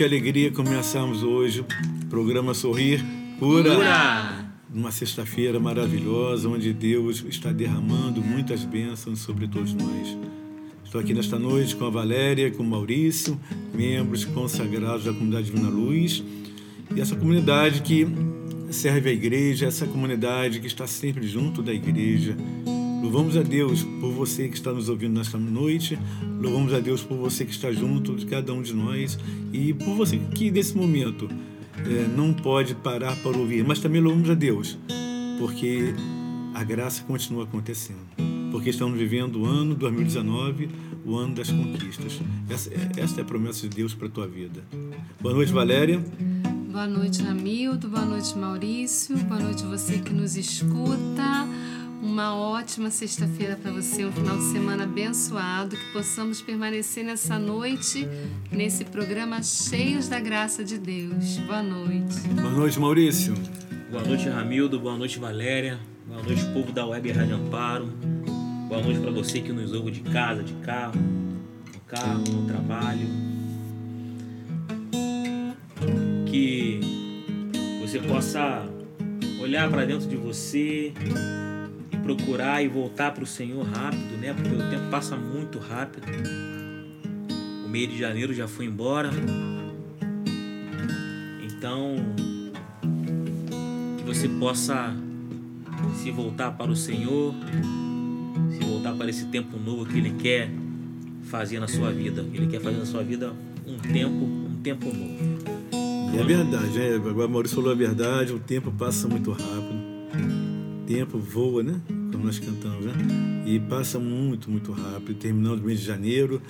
Que alegria começarmos hoje o programa Sorrir Cura. Cura. Uma sexta-feira maravilhosa, onde Deus está derramando muitas bênçãos sobre todos nós. Estou aqui nesta noite com a Valéria, com o Maurício, membros consagrados da comunidade Divina Luz. E essa comunidade que serve a igreja, essa comunidade que está sempre junto da igreja. Louvamos a Deus por você que está nos ouvindo nesta noite. Louvamos a Deus por você que está junto de cada um de nós e por você que nesse momento eh, não pode parar para ouvir. Mas também louvamos a Deus porque a graça continua acontecendo. Porque estamos vivendo o ano 2019, o ano das conquistas. Essa, essa é a promessa de Deus para a tua vida. Boa noite, Valéria. Boa noite, Ramildo. Boa noite, Maurício. Boa noite, você que nos escuta. Uma ótima sexta-feira para você, um final de semana abençoado. Que possamos permanecer nessa noite, nesse programa cheios da graça de Deus. Boa noite. Boa noite, Maurício. Boa noite, Ramildo. Boa noite, Valéria. Boa noite, povo da Web Rádio Amparo. Boa noite para você que nos ouve de casa, de carro, no carro, no trabalho. Que você possa olhar para dentro de você procurar e voltar para o Senhor rápido, né? Porque o tempo passa muito rápido. O mês de janeiro já foi embora. Então, que você possa se voltar para o Senhor, se voltar para esse tempo novo que Ele quer fazer na sua vida. Ele quer fazer na sua vida um tempo, um tempo novo. É verdade, né? Agora Maurício falou a verdade, o tempo passa muito rápido. O tempo voa, né? Nós cantamos, né? E passa muito, muito rápido. Terminando o mês de janeiro.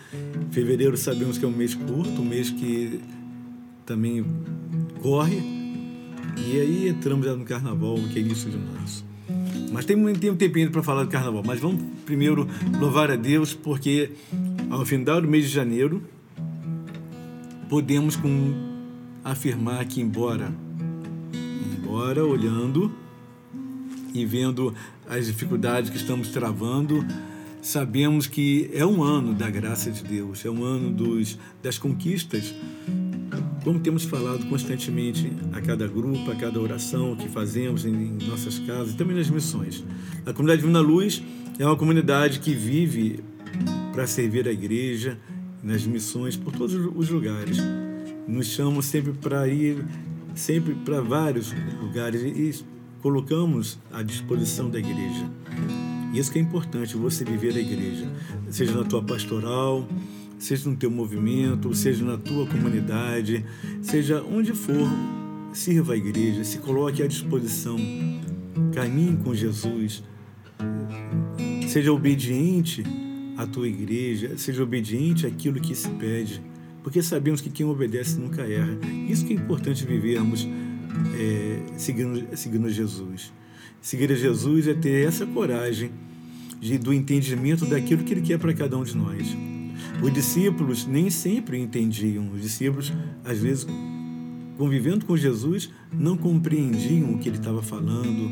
Fevereiro sabemos que é um mês curto, um mês que também corre. E aí entramos já no carnaval, que é início de março. Mas tem, tem um tempinho para falar do carnaval. Mas vamos primeiro louvar a Deus, porque ao final do mês de janeiro podemos com afirmar que embora embora olhando e vendo as dificuldades que estamos travando, sabemos que é um ano da graça de Deus, é um ano dos, das conquistas, como temos falado constantemente a cada grupo, a cada oração que fazemos em, nossas casas e também nas missões. A comunidade Divina Luz é uma comunidade que vive para servir a igreja nas missões por todos os lugares nos chamam sempre para ir sempre para vários lugares e colocamos à disposição da igreja. Isso que é importante, você viver a igreja, seja na tua pastoral, seja no teu movimento, seja na tua comunidade, seja onde for, sirva a igreja, se coloque à disposição, caminhe com Jesus, seja obediente à tua igreja, seja obediente àquilo que se pede porque sabemos que quem obedece nunca erra. Isso que é importante vivermos é, seguindo, seguindo Jesus. Seguir a Jesus é ter essa coragem de, do entendimento daquilo que Ele quer para cada um de nós. Os discípulos nem sempre entendiam. Os discípulos, às vezes, convivendo com Jesus, não compreendiam o que Ele estava falando,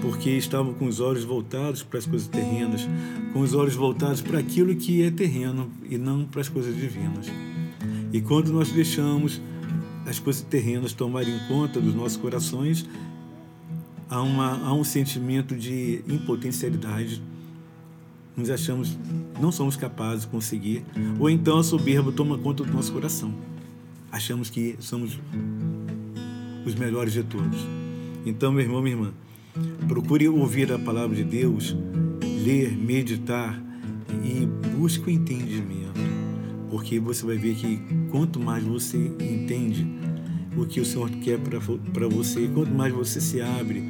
porque estavam com os olhos voltados para as coisas terrenas, com os olhos voltados para aquilo que é terreno e não para as coisas divinas. E quando nós deixamos as coisas terrenas tomarem conta dos nossos corações, há, uma, há um sentimento de impotencialidade. Nos achamos, não somos capazes de conseguir, ou então a soberba toma conta do nosso coração. Achamos que somos os melhores de todos. Então, meu irmão, minha irmã, procure ouvir a palavra de Deus, ler, meditar e busque o entendimento porque você vai ver que quanto mais você entende o que o Senhor quer para você, quanto mais você se abre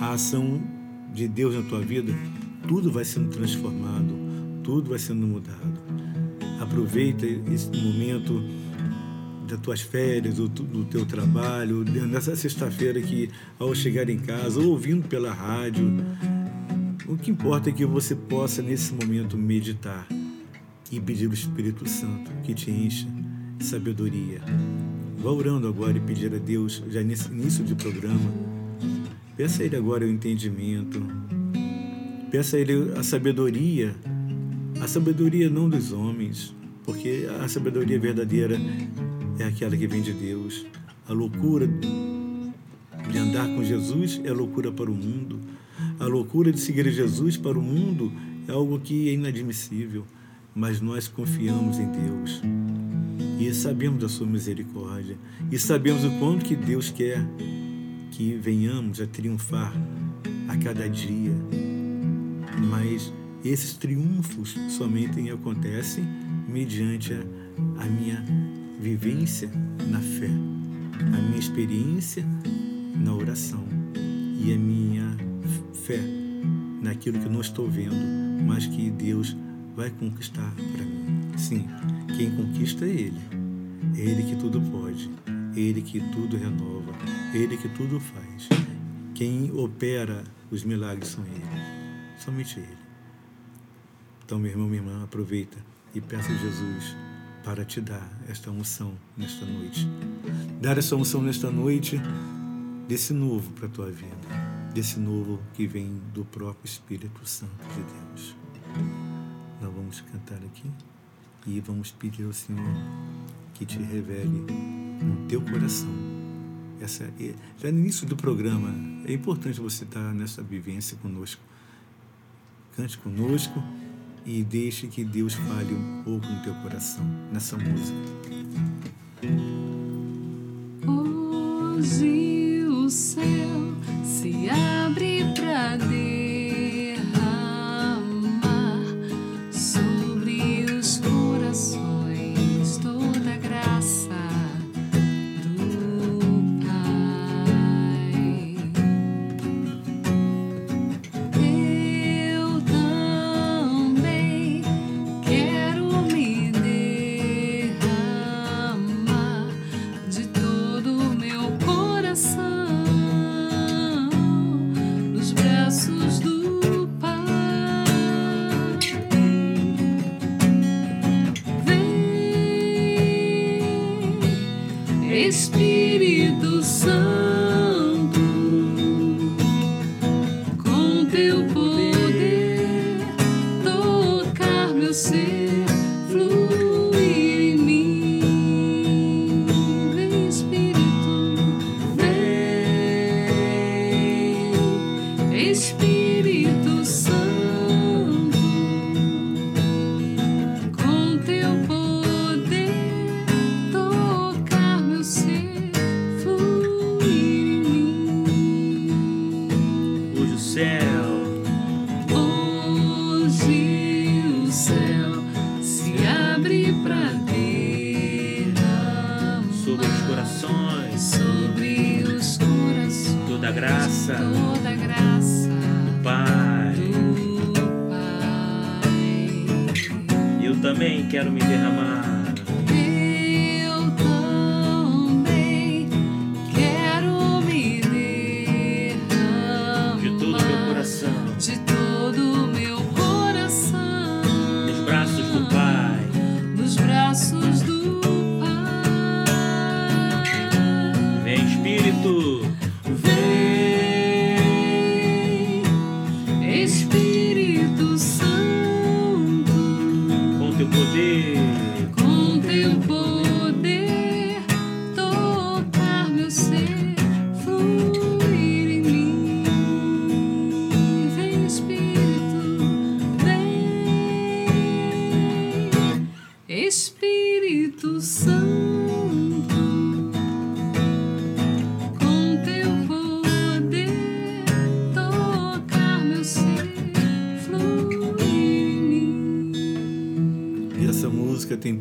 à ação de Deus na tua vida, tudo vai sendo transformado, tudo vai sendo mudado. Aproveita esse momento das tuas férias, do, do teu trabalho, nessa sexta-feira que ao chegar em casa, ou ouvindo pela rádio, o que importa é que você possa nesse momento meditar e pedir o Espírito Santo que te encha de sabedoria. Vá orando agora e pedir a Deus, já nesse início de programa, peça a Ele agora o entendimento, peça a Ele a sabedoria, a sabedoria não dos homens, porque a sabedoria verdadeira é aquela que vem de Deus. A loucura de andar com Jesus é loucura para o mundo. A loucura de seguir Jesus para o mundo é algo que é inadmissível, mas nós confiamos em Deus e sabemos da sua misericórdia e sabemos o quanto que Deus quer que venhamos a triunfar a cada dia. Mas esses triunfos somente acontecem mediante a, a minha vivência na fé, a minha experiência na oração e a minha fé naquilo que não estou vendo, mas que Deus vai conquistar para mim. Sim, quem conquista é Ele. É Ele que tudo pode, é Ele que tudo renova, é Ele que tudo faz. Quem opera os milagres são Ele, somente Ele. Então, meu irmão, minha irmã, aproveita e peça a Jesus para te dar esta unção nesta noite. Dar essa unção nesta noite desse novo para a tua vida, desse novo que vem do próprio Espírito Santo de Deus. Vamos cantar aqui e vamos pedir ao Senhor que te revele no teu coração. Essa, é, já no início do programa, é importante você estar nessa vivência conosco. Cante conosco e deixe que Deus fale um pouco no teu coração, nessa música. Hoje o céu se abre Espírito Santo.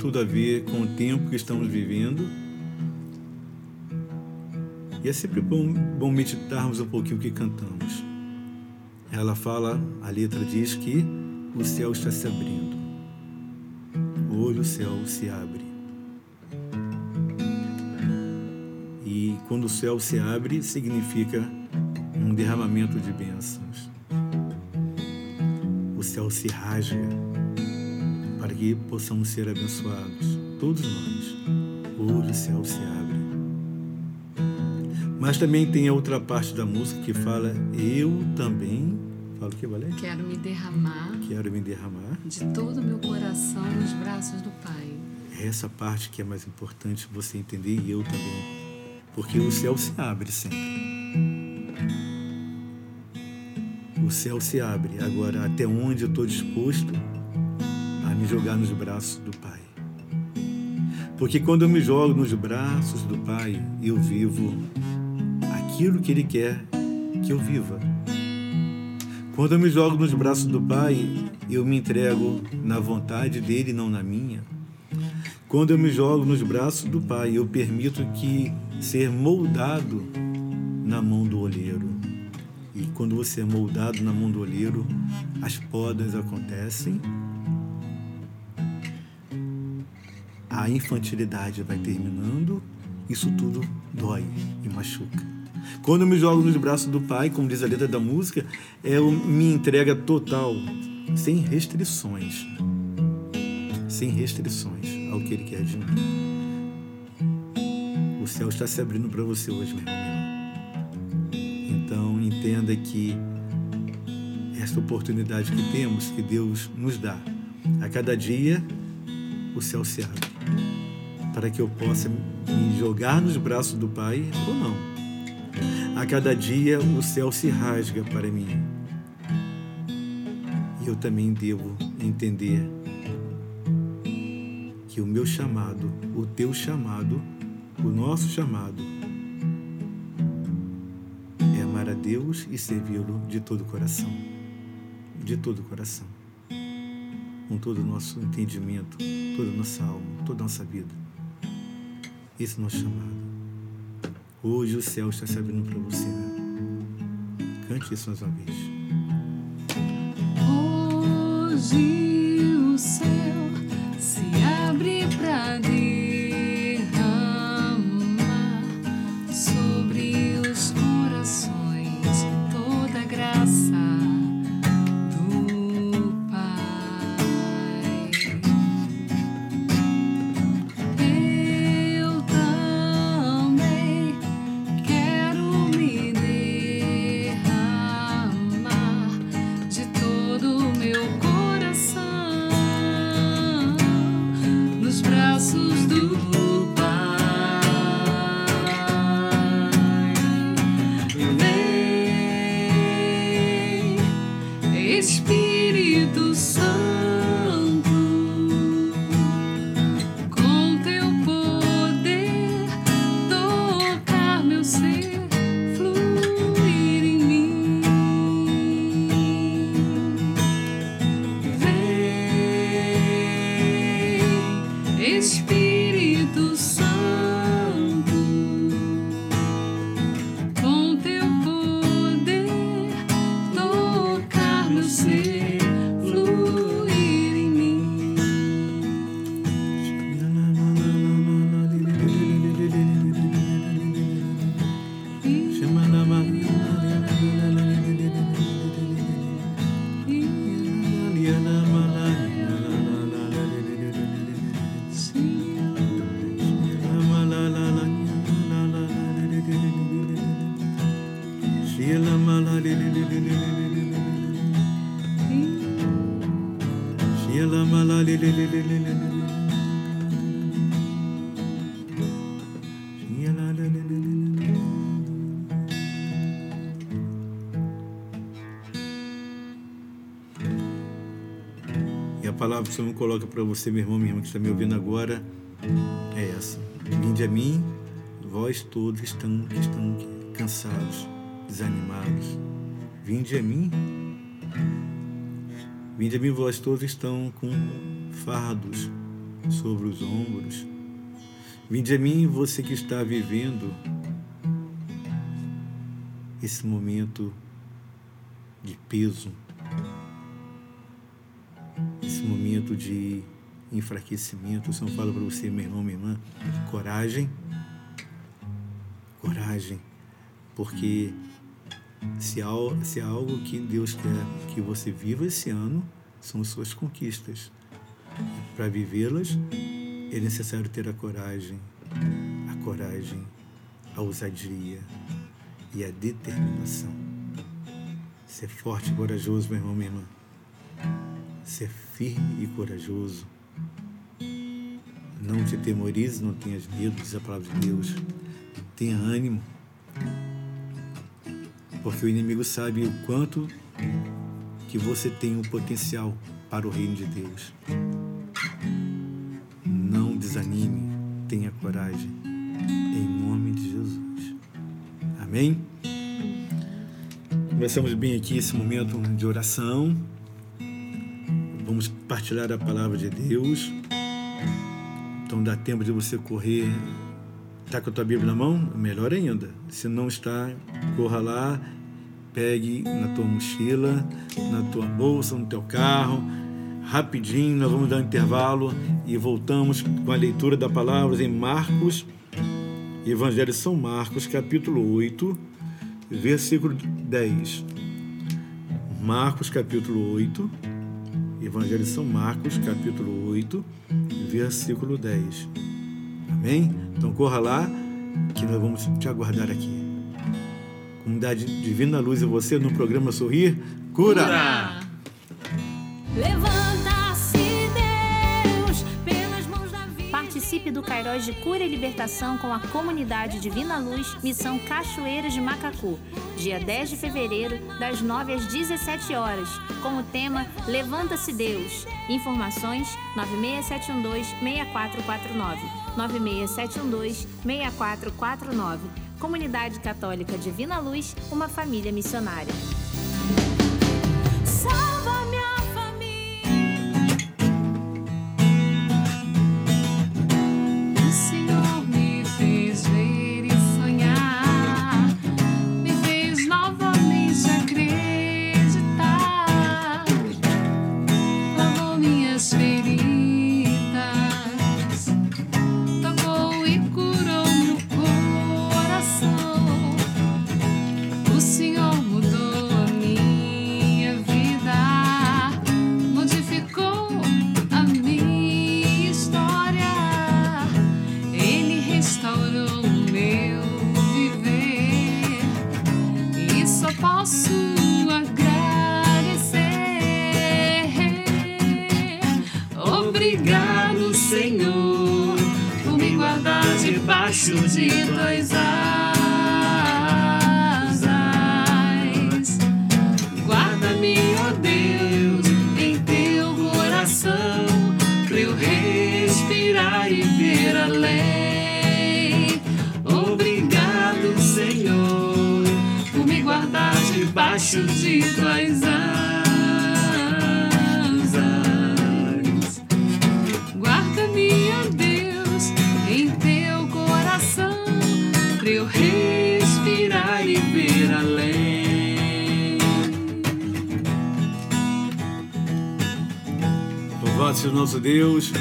Tudo a ver com o tempo que estamos vivendo. E é sempre bom, bom meditarmos um pouquinho o que cantamos. Ela fala, a letra diz que o céu está se abrindo. hoje o céu se abre. E quando o céu se abre, significa um derramamento de bênçãos. O céu se rasga que possamos ser abençoados, todos nós. Hoje o céu se abre. Mas também tem a outra parte da música que fala: Eu também. Fala o que, Valé? Quero me derramar Quero me derramar. de todo o meu coração nos braços do Pai. É essa parte que é mais importante você entender e eu também. Porque o céu se abre sempre. O céu se abre. Agora, até onde eu estou disposto jogar nos braços do Pai. Porque quando eu me jogo nos braços do Pai, eu vivo aquilo que Ele quer que eu viva. Quando eu me jogo nos braços do Pai, eu me entrego na vontade dele, não na minha. Quando eu me jogo nos braços do Pai, eu permito que ser moldado na mão do olheiro. E quando você é moldado na mão do olheiro, as podas acontecem, a infantilidade vai terminando, isso tudo dói e machuca. Quando eu me jogo nos braços do Pai, como diz a letra da música, é minha entrega total, sem restrições. Sem restrições ao que Ele quer de mim. O céu está se abrindo para você hoje, meu irmão. Então, entenda que esta oportunidade que temos, que Deus nos dá, a cada dia o céu se abre para que eu possa me jogar nos braços do Pai ou não. A cada dia o céu se rasga para mim. E eu também devo entender que o meu chamado, o teu chamado, o nosso chamado é amar a Deus e servi-lo de todo o coração. De todo o coração. Com todo o nosso entendimento, toda a nossa alma, toda a nossa vida. Esse nosso chamado. Hoje o céu está se abrindo para você. Cante isso mais uma vez. Hoje o céu Palavra que coloca para você, meu irmão, minha irmã, que está me ouvindo agora, é essa. Vinde a mim, vós todos estão, que estão cansados, desanimados. Vinde a mim. Vinde a mim, vós todos estão com fardos sobre os ombros. Vinde a mim, você que está vivendo esse momento de peso, momento de enfraquecimento. O Senhor fala para você, meu irmão, minha irmã, coragem, coragem, porque se há, se há algo que Deus quer que você viva esse ano, são suas conquistas. Para vivê-las, é necessário ter a coragem, a coragem, a ousadia e a determinação. Ser forte e corajoso, meu irmão, minha irmã. Ser firme e corajoso. Não te temorize, não tenhas medo, diz a palavra de Deus. Tenha ânimo. Porque o inimigo sabe o quanto que você tem um potencial para o reino de Deus. Não desanime, tenha coragem. Em nome de Jesus. Amém? Começamos bem aqui esse momento de oração. Vamos partilhar a palavra de Deus. Então dá tempo de você correr. Está com a tua Bíblia na mão? Melhor ainda. Se não está, corra lá, pegue na tua mochila, na tua bolsa, no teu carro. Rapidinho, nós vamos dar um intervalo e voltamos com a leitura da palavra em Marcos, Evangelho de São Marcos, capítulo 8, versículo 10. Marcos, capítulo 8, Evangelho de São Marcos, capítulo 8, versículo 10. Amém? Então corra lá, que nós vamos te aguardar aqui. Comunidade Divina Luz e você no programa Sorrir Cura. Cura. Levanta-se, Deus, pelas mãos da vida. Participe do Cairóis de Cura e Libertação com a comunidade Divina Luz, Missão Cachoeiras de Macacu, dia 10 de fevereiro, das 9 às 17 horas, com o tema Levanta-se, Deus. Informações 96712-6449. 96712-6449. Comunidade Católica Divina Luz, uma família missionária.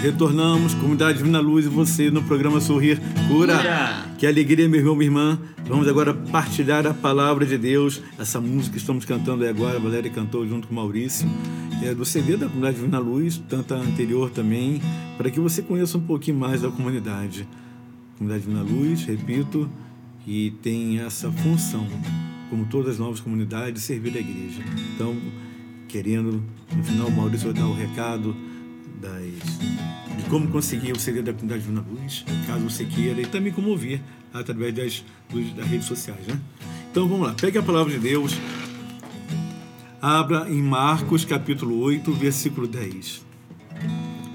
Retornamos, comunidade Divina Luz e você no programa Sorrir Cura. Cura. Que alegria, meu irmão, minha irmã. Vamos agora partilhar a palavra de Deus. Essa música que estamos cantando aí agora, a Valéria cantou junto com o Maurício. É do CD da comunidade Divina Luz, tanto a anterior também, para que você conheça um pouquinho mais da comunidade. Comunidade Divina Luz, repito, que tem essa função, como todas as novas comunidades, servir a igreja. Então, querendo, no final, o Maurício vai dar o recado das, de como conseguir o CD da comunidade Divina Luz, caso você queira, e também como ouvir através das, das redes sociais. Né? Então vamos lá, pegue a palavra de Deus, abra em Marcos capítulo 8, versículo 10.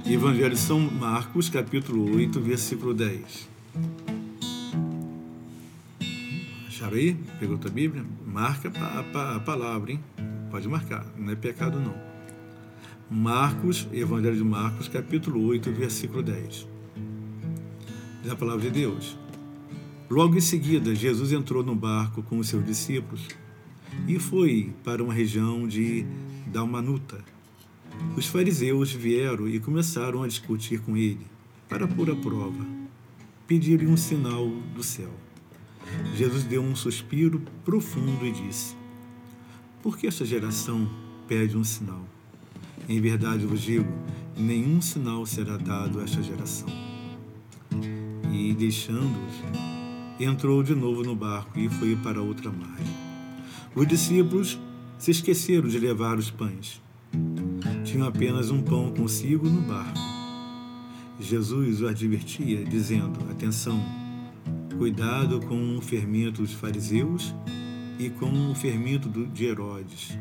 Evangelho de São Marcos, capítulo 8, versículo 10. Acharam aí? Pegou tua Bíblia? Marca a, a palavra, hein? Pode marcar, não é pecado não. Marcos, Evangelho de Marcos, capítulo 8, versículo 10. Diz a palavra de Deus. Logo em seguida, Jesus entrou no barco com os seus discípulos e foi para uma região de Dalmanuta. Os fariseus vieram e começaram a discutir com ele para pôr a prova. Pediram um sinal do céu. Jesus deu um suspiro profundo e disse: Por que esta geração pede um sinal? Em verdade vos digo: nenhum sinal será dado a esta geração. E, deixando-os, entrou de novo no barco e foi para outra margem. Os discípulos se esqueceram de levar os pães. Tinham apenas um pão consigo no barco. Jesus o advertia, dizendo: Atenção, cuidado com o fermento dos fariseus e com o fermento de Herodes.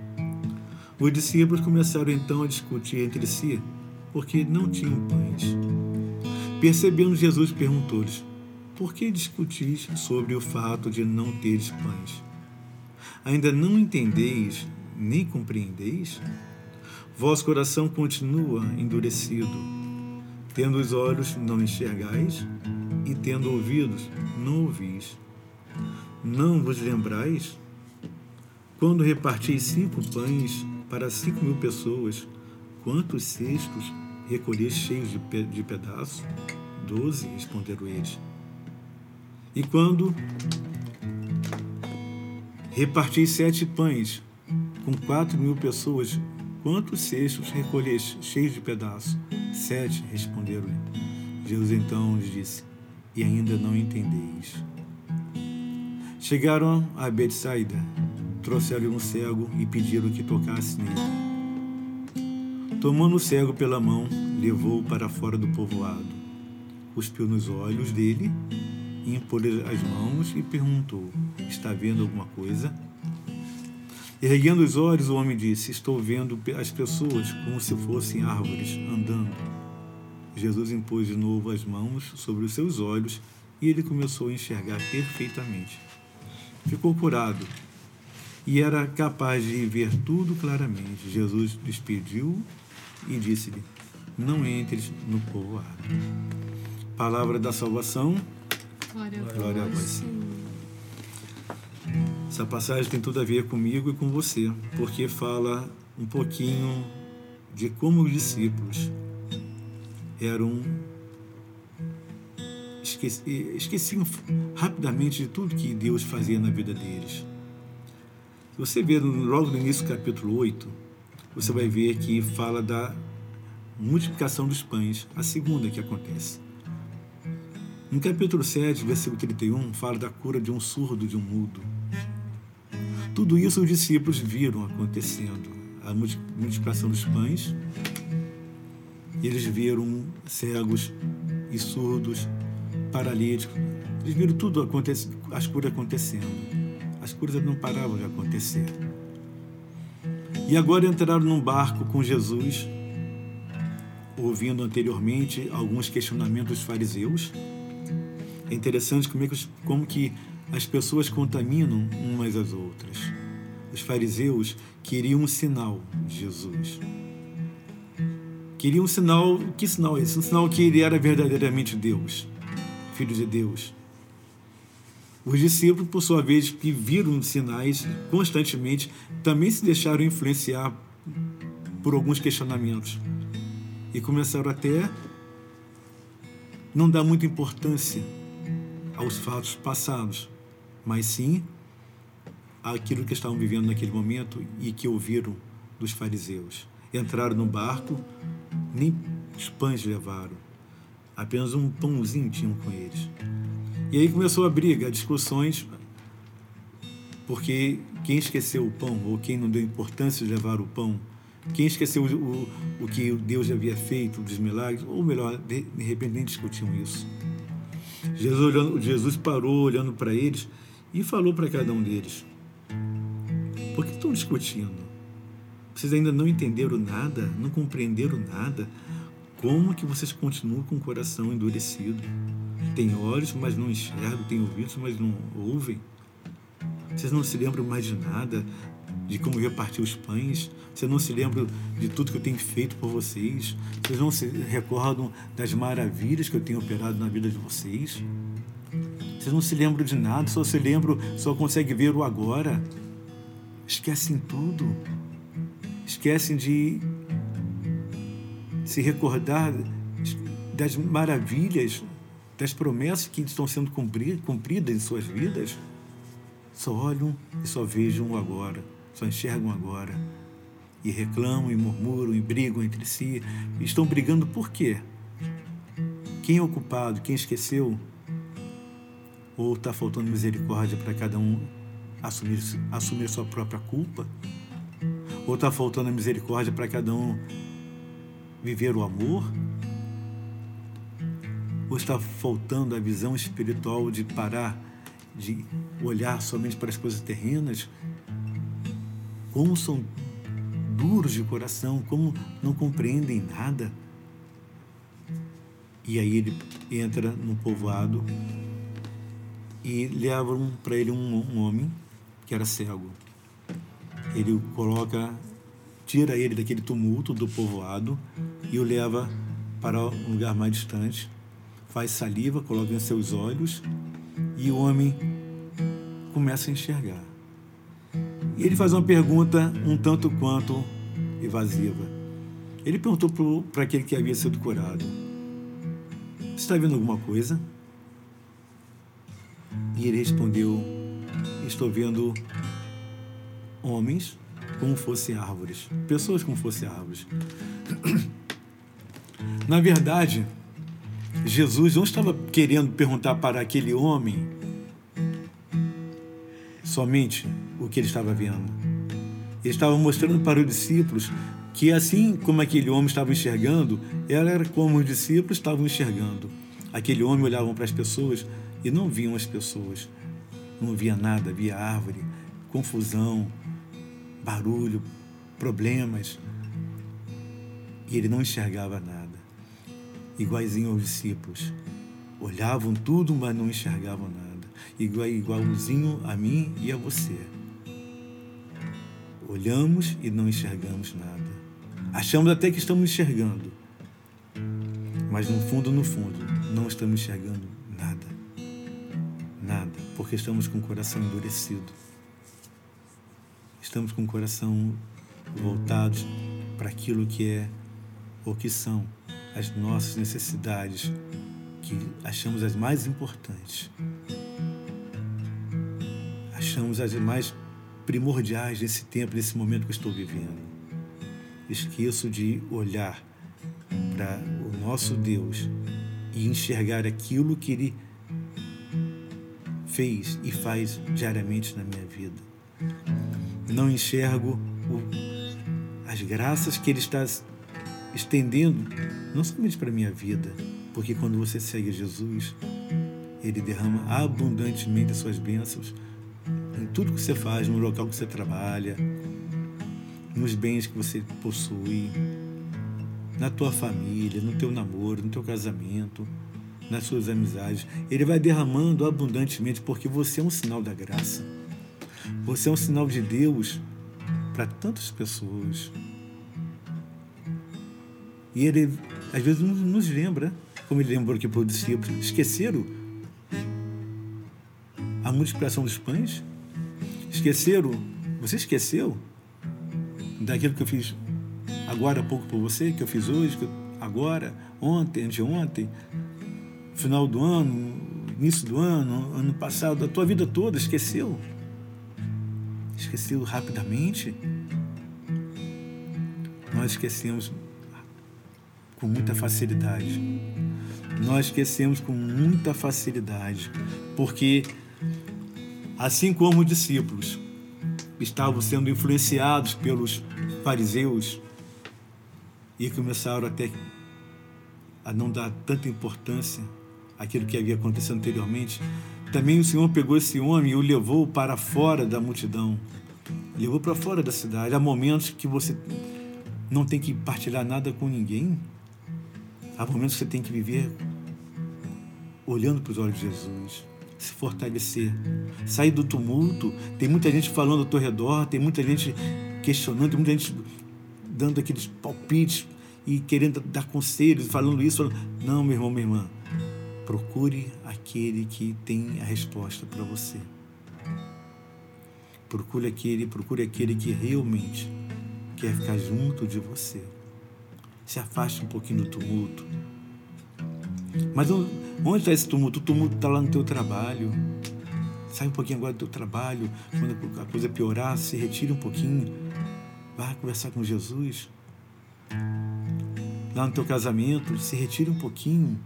Os discípulos começaram então a discutir entre si, porque não tinham pães. Percebendo Jesus, perguntou-lhes: Por que discutis sobre o fato de não teres pães? Ainda não entendeis nem compreendeis? Vosso coração continua endurecido. Tendo os olhos, não enxergais, e tendo ouvidos, não ouvis. Não vos lembrais? Quando reparti cinco pães para cinco mil pessoas, quantos cestos recolhi cheios de, pe de pedaços? Doze, responderam eles. E quando reparti sete pães com quatro mil pessoas, quantos cestos recolheste cheios de pedaços? Sete, responderam-lhe. Jesus então lhes disse, e ainda não entendeis. Chegaram a Betsaida, trouxeram um cego e pediram que tocasse nele. Tomando o cego pela mão, levou-o para fora do povoado. Cuspiu nos olhos dele, impôs as mãos e perguntou: Está vendo alguma coisa? Erguendo os olhos, o homem disse: Estou vendo as pessoas como se fossem árvores andando. Jesus impôs de novo as mãos sobre os seus olhos e ele começou a enxergar perfeitamente. Ficou curado e era capaz de ver tudo claramente. Jesus despediu e disse-lhe: Não entres no povoado. Palavra da salvação. Glória a Glória a vós, vós. Senhor. Essa passagem tem tudo a ver comigo e com você, porque fala um pouquinho de como os discípulos eram esqueci, esqueciam rapidamente de tudo que Deus fazia na vida deles. Se você ver logo no início do capítulo 8, você vai ver que fala da multiplicação dos pães, a segunda que acontece. No capítulo 7, versículo 31, fala da cura de um surdo, de um mudo. Tudo isso os discípulos viram acontecendo. A multiplicação dos pães, eles viram cegos e surdos, paralíticos. Eles viram tudo acontecendo, as curas acontecendo. As curas não paravam de acontecer. E agora entraram num barco com Jesus, ouvindo anteriormente alguns questionamentos dos fariseus. É interessante como, é que, como que as pessoas contaminam umas às outras. Os fariseus queriam um sinal de Jesus. Queriam um sinal, que sinal é esse? Um sinal que ele era verdadeiramente Deus, Filho de Deus. Os discípulos, por sua vez, que viram sinais constantemente, também se deixaram influenciar por alguns questionamentos e começaram até não dar muita importância aos fatos passados, mas sim àquilo que estavam vivendo naquele momento e que ouviram dos fariseus. Entraram no barco, nem os pães levaram, apenas um pãozinho tinham com eles. E aí começou a briga, discussões, porque quem esqueceu o pão, ou quem não deu importância de levar o pão, quem esqueceu o, o, que Deus havia feito, dos milagres, ou melhor, de, de repente nem discutiam isso. Jesus, olhando, Jesus parou olhando para eles e falou para cada um deles: Por que estão discutindo? Vocês ainda não entenderam nada? Não compreenderam nada? Como que vocês continuam com o coração endurecido? Tem olhos, mas não enxergam, tem ouvidos, mas não ouvem. Vocês não se lembram mais de nada, de como eu reparti os pães? Vocês não se lembram de tudo que eu tenho feito por vocês? Vocês não se recordam das maravilhas que eu tenho operado na vida de vocês? Vocês não se lembram de nada, só se lembram, só conseguem ver o agora. Esquecem tudo. Esquecem de se recordar das maravilhas, das promessas que estão sendo cumpridas em suas vidas, só olham e só vejam agora, só enxergam agora. E reclamam e murmuram e brigam entre si. Estão brigando por quê? Quem é culpado? Quem esqueceu? Ou está faltando misericórdia para cada um assumir, assumir sua própria culpa? Ou está faltando a misericórdia para cada um viver o amor? Ou está faltando a visão espiritual de parar de olhar somente para as coisas terrenas? Como são duros de coração, como não compreendem nada? E aí ele entra no povoado e levam para ele um, um homem que era cego. Ele o coloca, tira ele daquele tumulto do povoado e o leva para um lugar mais distante. Faz saliva, coloca em seus olhos e o homem começa a enxergar. E ele faz uma pergunta um tanto quanto evasiva. Ele perguntou para aquele que havia sido curado: Você está vendo alguma coisa? E ele respondeu: Estou vendo homens como fossem árvores, pessoas como fossem árvores. Na verdade, Jesus não estava querendo perguntar para aquele homem somente o que ele estava vendo. Ele estava mostrando para os discípulos que, assim como aquele homem estava enxergando, era como os discípulos estavam enxergando. Aquele homem olhava para as pessoas e não viam as pessoas. Não via nada, via árvore, confusão, barulho, problemas. E ele não enxergava nada. Iguaizinho aos discípulos. Olhavam tudo, mas não enxergavam nada. Igual, igualzinho a mim e a você. Olhamos e não enxergamos nada. Achamos até que estamos enxergando. Mas no fundo, no fundo, não estamos enxergando nada nada, porque estamos com o coração endurecido. Estamos com o coração voltados para aquilo que é ou que são as nossas necessidades, que achamos as mais importantes. Achamos as mais primordiais nesse tempo, nesse momento que estou vivendo. Esqueço de olhar para o nosso Deus e enxergar aquilo que Ele fez e faz diariamente na minha vida. Não enxergo o, as graças que Ele está estendendo, não somente para a minha vida, porque quando você segue Jesus, Ele derrama abundantemente as suas bênçãos em tudo que você faz, no local que você trabalha, nos bens que você possui, na tua família, no teu namoro, no teu casamento, nas suas amizades. Ele vai derramando abundantemente, porque você é um sinal da graça. Você é um sinal de Deus para tantas pessoas. E ele, às vezes, nos lembra, como ele lembrou aqui para os discípulos, esqueceram a multiplicação dos pães? Esqueceram? Você esqueceu daquilo que eu fiz agora há pouco por você, que eu fiz hoje, agora, ontem, anteontem? final do ano, início do ano, ano passado, a tua vida toda, esqueceu? Esqueceu rapidamente? Nós esquecemos com muita facilidade. Nós esquecemos com muita facilidade, porque assim como os discípulos estavam sendo influenciados pelos fariseus e começaram até a não dar tanta importância aquilo que havia acontecido anteriormente, também o Senhor pegou esse homem e o levou para fora da multidão, levou para fora da cidade. Há momentos que você não tem que partilhar nada com ninguém, há momentos que você tem que viver olhando para os olhos de Jesus, se fortalecer, sair do tumulto. Tem muita gente falando ao teu redor, tem muita gente questionando, tem muita gente dando aqueles palpites e querendo dar conselhos, falando isso. Falando... Não, meu irmão, minha irmã. Procure aquele que tem a resposta para você. Procure aquele, procure aquele que realmente quer ficar junto de você. Se afaste um pouquinho do tumulto. Mas onde está esse tumulto? O tumulto está lá no teu trabalho. Sai um pouquinho agora do teu trabalho. Quando a coisa piorar, se retire um pouquinho. Vá conversar com Jesus. Lá no teu casamento, se retire um pouquinho.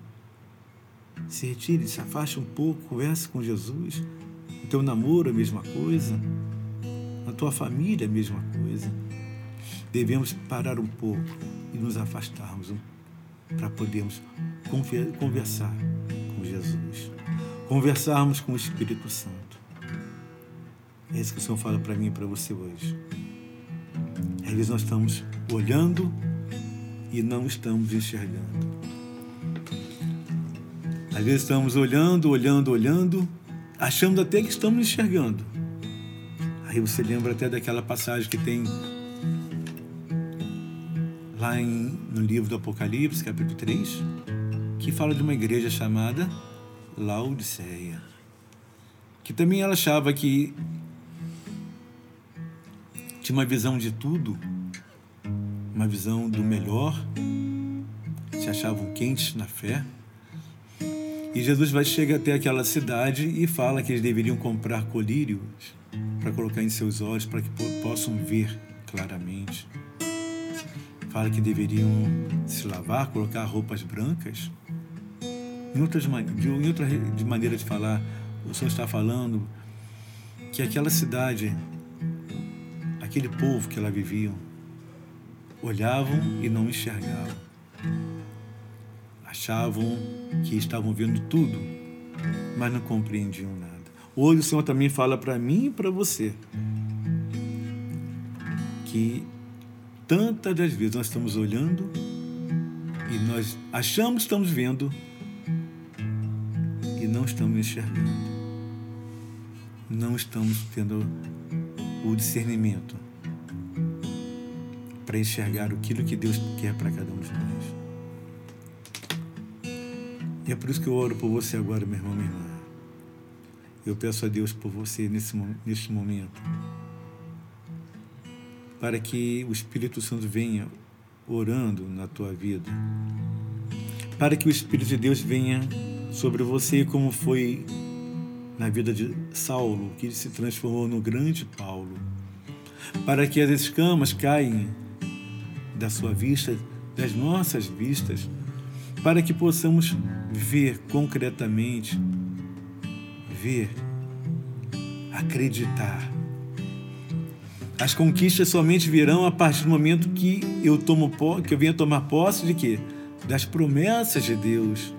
Se retire, se afaste um pouco, converse com Jesus. No teu namoro, a mesma coisa. Na tua família, a mesma coisa. Devemos parar um pouco e nos afastarmos para podermos conversar com Jesus. Conversarmos com o Espírito Santo. É isso que o Senhor fala para mim e para você hoje. Às vezes nós estamos olhando e não estamos enxergando. Às vezes estamos olhando, olhando, olhando, achando até que estamos enxergando. Aí você lembra até daquela passagem que tem lá em, no livro do Apocalipse, capítulo 3, que fala de uma igreja chamada Laodiceia, que também ela achava que tinha uma visão de tudo, uma visão do melhor, se achavam quentes na fé. E Jesus vai chegar até aquela cidade e fala que eles deveriam comprar colírios para colocar em seus olhos para que possam ver claramente. Fala que deveriam se lavar, colocar roupas brancas. Em, outras, de, em outra de maneira de falar, o Senhor está falando que aquela cidade aquele povo que lá viviam olhavam e não enxergavam. Achavam que estavam vendo tudo, mas não compreendiam nada. Hoje o Senhor também fala para mim e para você que tantas das vezes nós estamos olhando e nós achamos que estamos vendo e não estamos enxergando. Não estamos tendo o discernimento para enxergar aquilo que Deus quer para cada um de nós. E é por isso que eu oro por você agora, meu irmão, minha irmã. Eu peço a Deus por você nesse, nesse momento, para que o Espírito Santo venha orando na tua vida, para que o Espírito de Deus venha sobre você, como foi na vida de Saulo, que se transformou no grande Paulo, para que as escamas caem da sua vista, das nossas vistas, para que possamos ver concretamente, ver, acreditar. As conquistas somente virão a partir do momento que eu tomo que eu venha tomar posse de quê? Das promessas de Deus.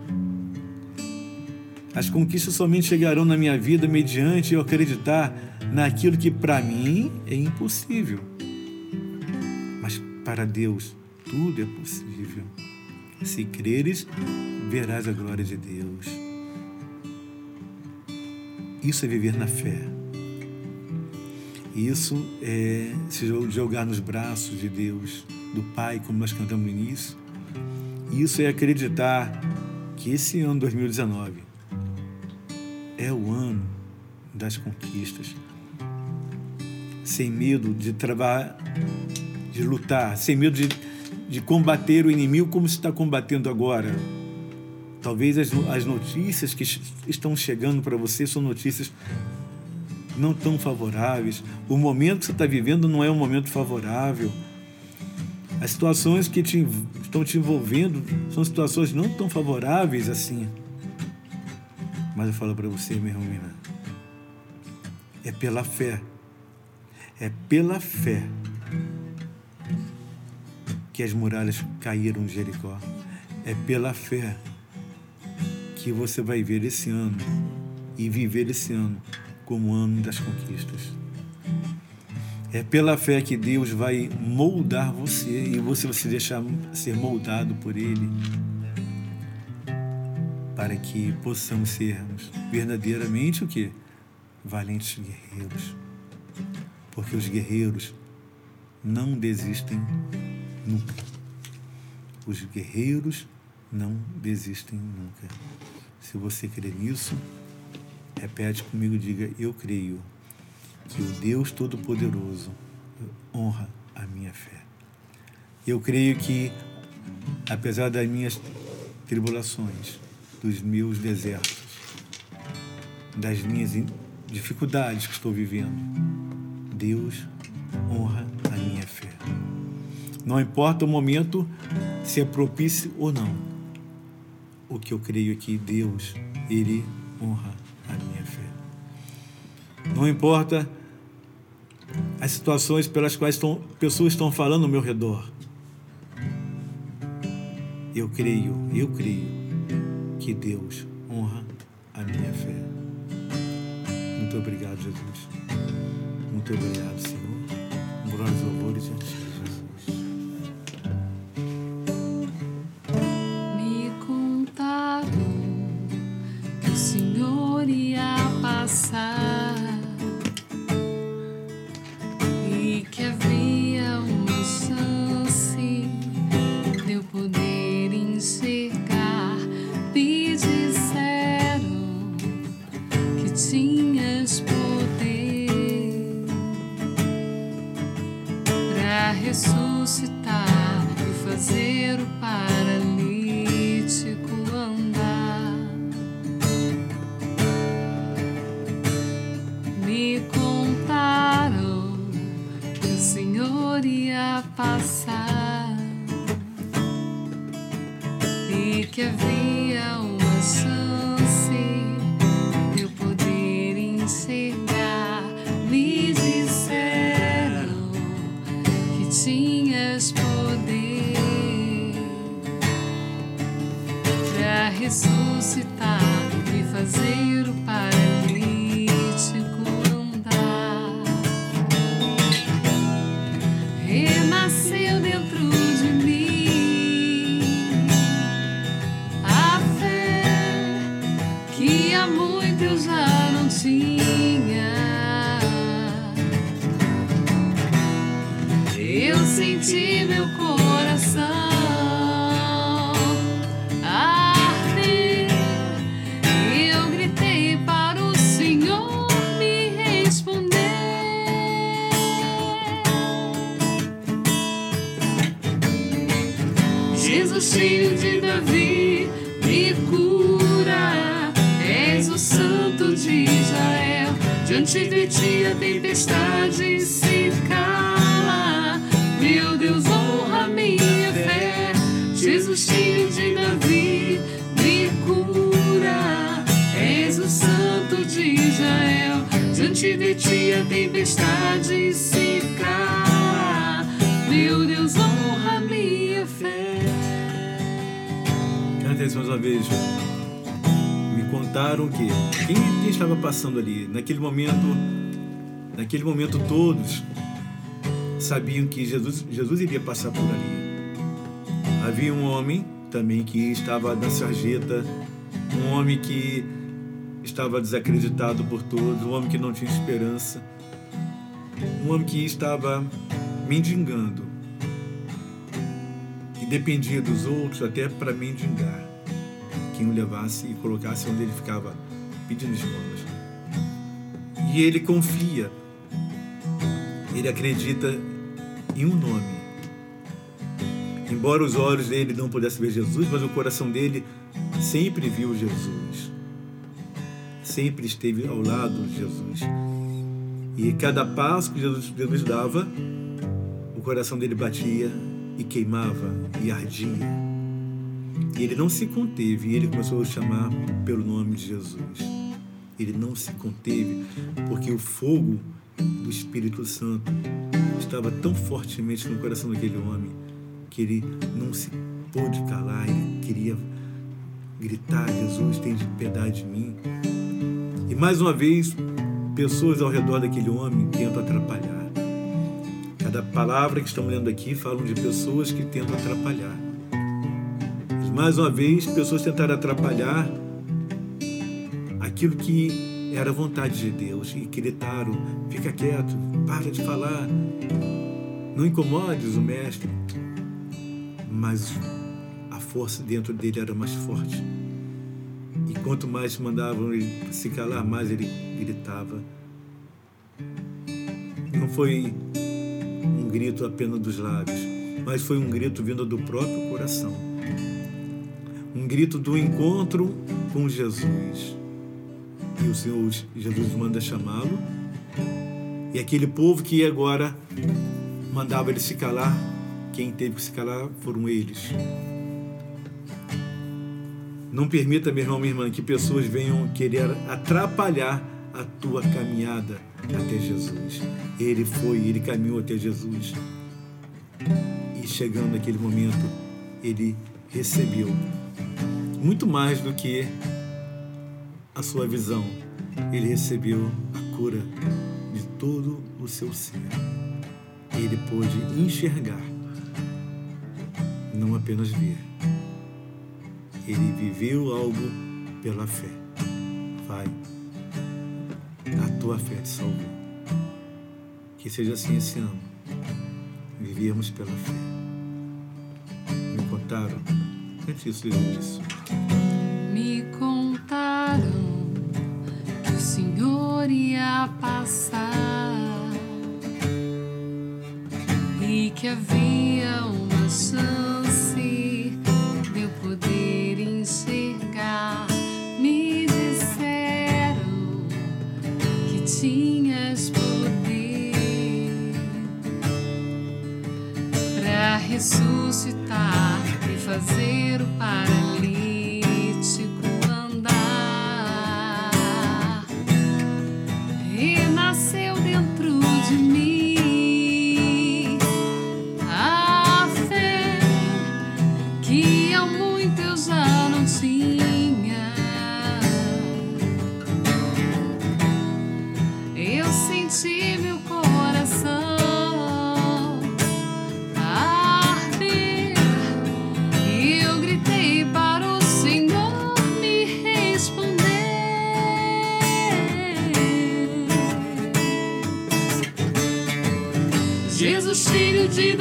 As conquistas somente chegarão na minha vida mediante eu acreditar naquilo que para mim é impossível. Para Deus, tudo é possível. Se creres, verás a glória de Deus. Isso é viver na fé. Isso é se jogar nos braços de Deus, do Pai, como nós cantamos no início. Isso é acreditar que esse ano 2019 é o ano das conquistas. Sem medo de travar de lutar, sem medo de, de combater o inimigo como se está combatendo agora. Talvez as, as notícias que estão chegando para você são notícias não tão favoráveis. O momento que você está vivendo não é um momento favorável. As situações que te, estão te envolvendo são situações não tão favoráveis assim. Mas eu falo para você, minha irmã, é pela fé. É pela fé que as muralhas caíram de Jericó. É pela fé que você vai ver esse ano e viver esse ano como ano das conquistas. É pela fé que Deus vai moldar você e você vai se deixar ser moldado por Ele para que possamos sermos verdadeiramente o que? Valentes guerreiros. Porque os guerreiros não desistem nunca. Os guerreiros não desistem nunca. Se você crê nisso, repete comigo, diga: Eu creio que o Deus Todo-Poderoso honra a minha fé. Eu creio que apesar das minhas tribulações, dos meus desertos, das minhas dificuldades que estou vivendo, Deus honra a minha fé. Não importa o momento, se é propício ou não. O que eu creio é que Deus, Ele honra. Não importa as situações pelas quais estão, pessoas estão falando ao meu redor. Eu creio, eu creio que Deus honra a minha fé. Muito obrigado, Jesus. Muito obrigado, Senhor. Glórias, louvores e naquele momento todos sabiam que Jesus, Jesus iria passar por ali. Havia um homem também que estava na sarjeta, um homem que estava desacreditado por todos, um homem que não tinha esperança, um homem que estava mendigando e dependia dos outros até para mendigar. Quem o levasse e colocasse onde ele ficava pedindo esmolas. E ele confia, ele acredita em um nome. Embora os olhos dele não pudessem ver Jesus, mas o coração dele sempre viu Jesus. Sempre esteve ao lado de Jesus. E cada passo que Jesus, Jesus dava, o coração dele batia e queimava e ardia. E ele não se conteve, e ele começou a chamar pelo nome de Jesus. Ele não se conteve, porque o fogo do Espírito Santo estava tão fortemente no coração daquele homem que ele não se pôde calar, ele queria gritar: Jesus, tem piedade de mim. E mais uma vez, pessoas ao redor daquele homem tentam atrapalhar. Cada palavra que estamos lendo aqui falam de pessoas que tentam atrapalhar. Mas, mais uma vez, pessoas tentaram atrapalhar aquilo que era a vontade de Deus e gritaram: fica quieto, para de falar, não incomodes o mestre. Mas a força dentro dele era mais forte. E quanto mais mandavam ele se calar, mais ele gritava. Não foi um grito apenas dos lábios, mas foi um grito vindo do próprio coração. Um grito do encontro com Jesus. E o Senhor Jesus manda chamá-lo. E aquele povo que agora mandava ele se calar, quem teve que se calar foram eles. Não permita, meu irmão, minha irmã, que pessoas venham querer atrapalhar a tua caminhada até Jesus. Ele foi, ele caminhou até Jesus. E chegando naquele momento, ele recebeu muito mais do que a sua visão. Ele recebeu a cura de todo o seu ser. Ele pôde enxergar, não apenas ver. Ele viveu algo pela fé. Vai a tua fé te salvou. Que seja assim esse ano. Vivíamos pela fé. Me contaram. Cante isso, disso. Havia uma chance de eu poder enxergar. Me disseram que tinhas poder para ressuscitar e fazer o paralítico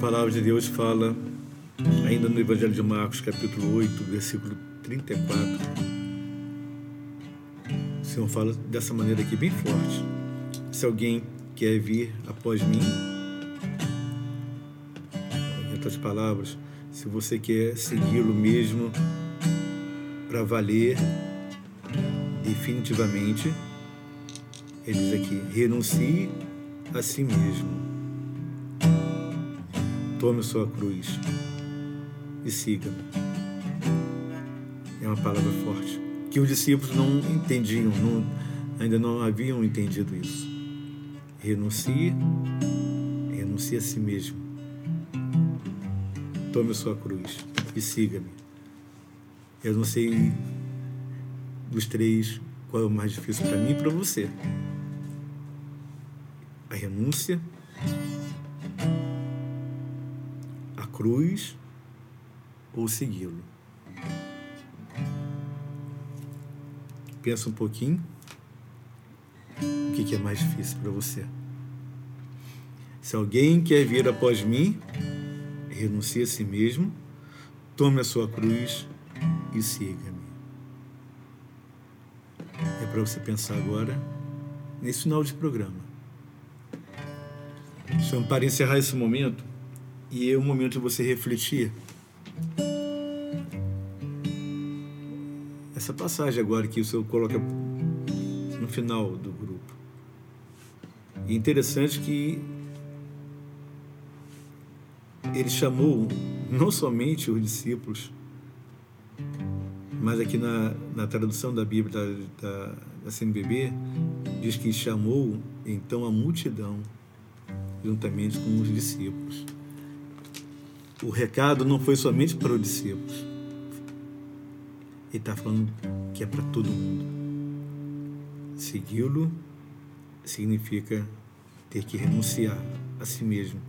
Palavra de Deus fala, ainda no Evangelho de Marcos, capítulo 8, versículo 34. O Senhor fala dessa maneira aqui, bem forte. Se alguém quer vir após mim, em outras palavras, se você quer segui-lo mesmo para valer definitivamente, ele diz aqui: renuncie a si mesmo. Tome sua cruz e siga-me. É uma palavra forte. Que os discípulos não entendiam, não, ainda não haviam entendido isso. Renuncie, renuncie a si mesmo. Tome sua cruz e siga-me. Eu não sei dos três qual é o mais difícil para mim e para você. A renúncia, cruz ou segui-lo. Pensa um pouquinho. O que é mais difícil para você? Se alguém quer vir após mim, renuncie a si mesmo, tome a sua cruz e siga-me. É para você pensar agora nesse final de programa. Chamo para encerrar esse momento e é o momento de você refletir. Essa passagem agora que o Senhor coloca no final do grupo. E interessante que ele chamou não somente os discípulos, mas aqui na, na tradução da Bíblia da, da, da CNBB, diz que chamou então a multidão juntamente com os discípulos. O recado não foi somente para os discípulos. Ele está falando que é para todo mundo. Segui-lo significa ter que renunciar a si mesmo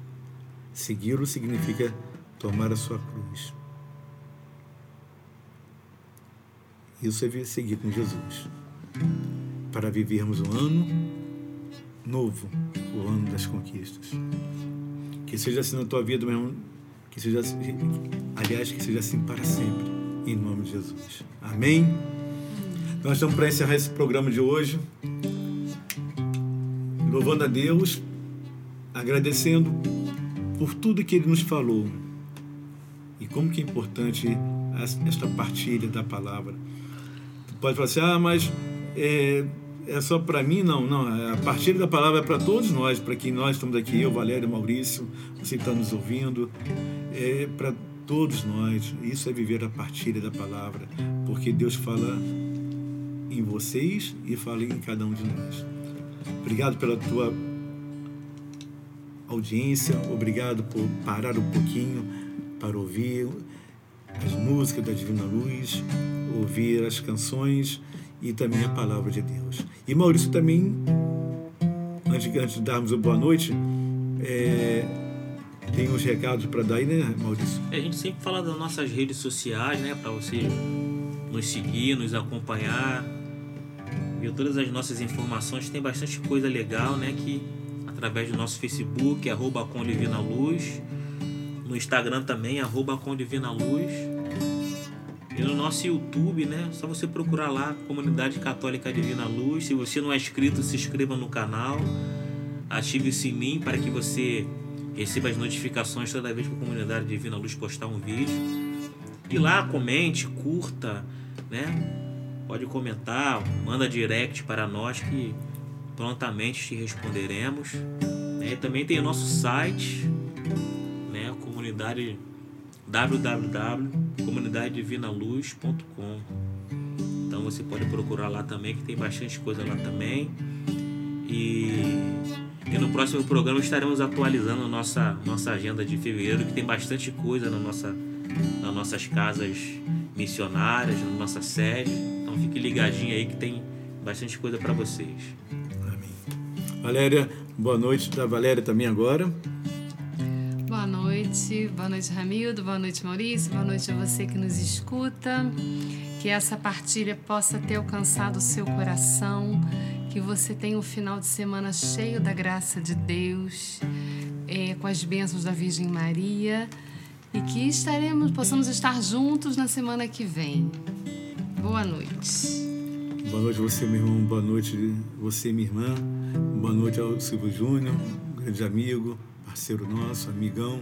Segui-lo significa tomar a sua cruz. Isso é seguir com Jesus. Para vivermos um ano novo, o ano das conquistas. Que seja assim na tua vida, meu irmão. Que seja assim, aliás, que seja assim para sempre, em nome de Jesus. Amém? Nós estamos para encerrar esse programa de hoje. Louvando a Deus, agradecendo por tudo que Ele nos falou. E como que é importante esta partilha da palavra pode falar assim, ah, mas é, é só para mim? Não, não. A partir da palavra é para todos nós, para quem nós estamos aqui, eu, Valério, Maurício, você que está nos ouvindo, é para todos nós. Isso é viver a partilha da palavra, porque Deus fala em vocês e fala em cada um de nós. Obrigado pela tua audiência, obrigado por parar um pouquinho para ouvir as músicas da Divina Luz, ouvir as canções e também a palavra de Deus. E Maurício também, antes, antes de darmos a boa noite, é, tem uns recados para dar aí, né, Maurício? É, a gente sempre fala das nossas redes sociais, né, para você nos seguir, nos acompanhar, ver todas as nossas informações. Tem bastante coisa legal, né, que através do nosso Facebook, arroba com Divina Luz, no Instagram também, arroba com Divina Luz. E no nosso YouTube, né? Só você procurar lá, Comunidade Católica Divina Luz. Se você não é inscrito, se inscreva no canal. Ative o sininho para que você receba as notificações toda vez que a Comunidade Divina Luz postar um vídeo. E lá comente, curta, né? Pode comentar, manda direct para nós que prontamente te responderemos. E também tem o nosso site, né? Comunidade www.comunidadedivinaluz.com. Então você pode procurar lá também, que tem bastante coisa lá também. E, e no próximo programa estaremos atualizando nossa, nossa agenda de fevereiro, que tem bastante coisa na nossa, nas nossas casas missionárias, na nossa sede. Então fique ligadinho aí que tem bastante coisa para vocês. Amém. Valéria, boa noite da Valéria também agora noite. Boa noite, Ramildo. Boa noite, Maurício. Boa noite a você que nos escuta. Que essa partilha possa ter alcançado o seu coração. Que você tenha um final de semana cheio da graça de Deus, é, com as bênçãos da Virgem Maria. E que estaremos, possamos estar juntos na semana que vem. Boa noite. Boa noite você, meu irmão. Boa noite você, minha irmã. Boa noite ao Silvio Júnior, um grande amigo, parceiro nosso, amigão.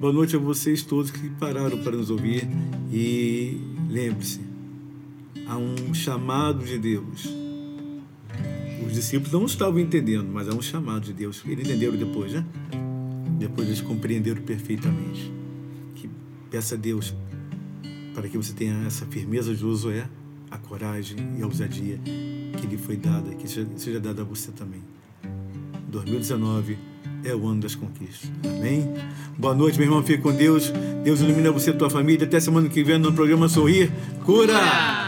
Boa noite a vocês todos que pararam para nos ouvir e lembre-se, há um chamado de Deus. Os discípulos não estavam entendendo, mas há um chamado de Deus. Eles entenderam depois, né? Depois eles compreenderam perfeitamente. Que peça a Deus para que você tenha essa firmeza de Josué, a coragem e a ousadia que lhe foi dada, que seja dada a você também. 2019 é o ano das conquistas. Amém? Boa noite, meu irmão. Fique com Deus. Deus ilumina você e tua família. Até semana que vem no programa Sorrir. Cura.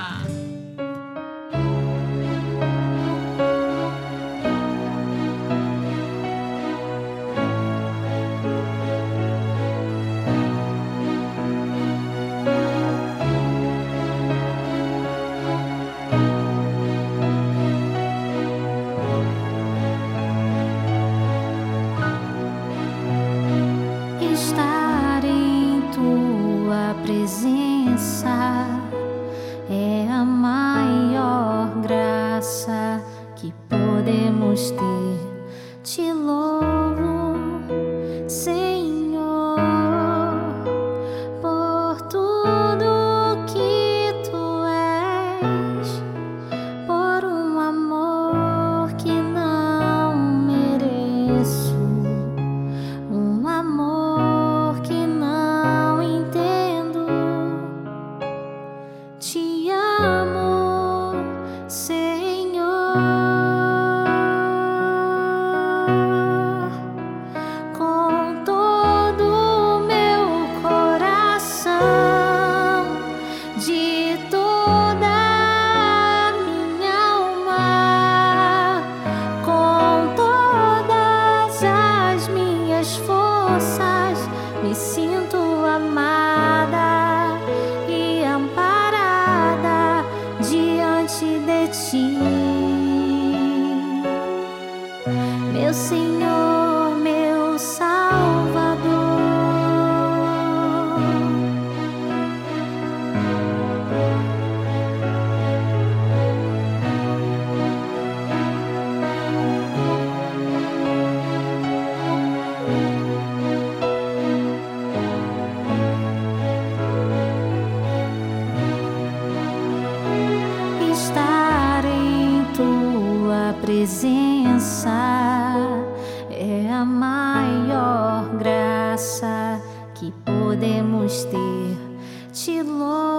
graça que podemos ter.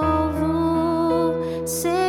novo. Ser